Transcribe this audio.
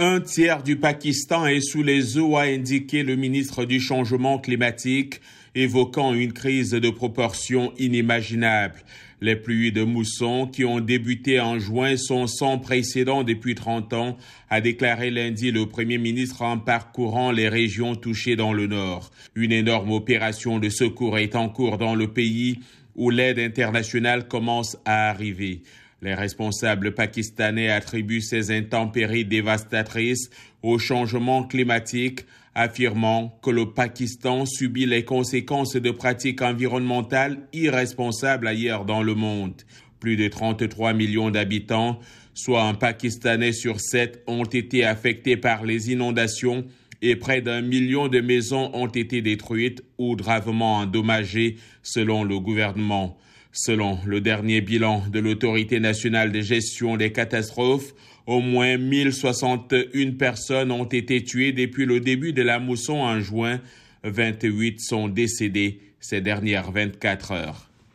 Un tiers du Pakistan est sous les eaux, a indiqué le ministre du Changement climatique, évoquant une crise de proportions inimaginables. Les pluies de mousson qui ont débuté en juin sont sans précédent depuis 30 ans, a déclaré lundi le Premier ministre en parcourant les régions touchées dans le nord. Une énorme opération de secours est en cours dans le pays où l'aide internationale commence à arriver. Les responsables pakistanais attribuent ces intempéries dévastatrices au changement climatique, affirmant que le Pakistan subit les conséquences de pratiques environnementales irresponsables ailleurs dans le monde. Plus de 33 millions d'habitants, soit un Pakistanais sur sept, ont été affectés par les inondations et près d'un million de maisons ont été détruites ou gravement endommagées selon le gouvernement. Selon le dernier bilan de l'Autorité nationale de gestion des catastrophes, au moins 1061 personnes ont été tuées depuis le début de la mousson en juin. 28 sont décédées ces dernières 24 heures.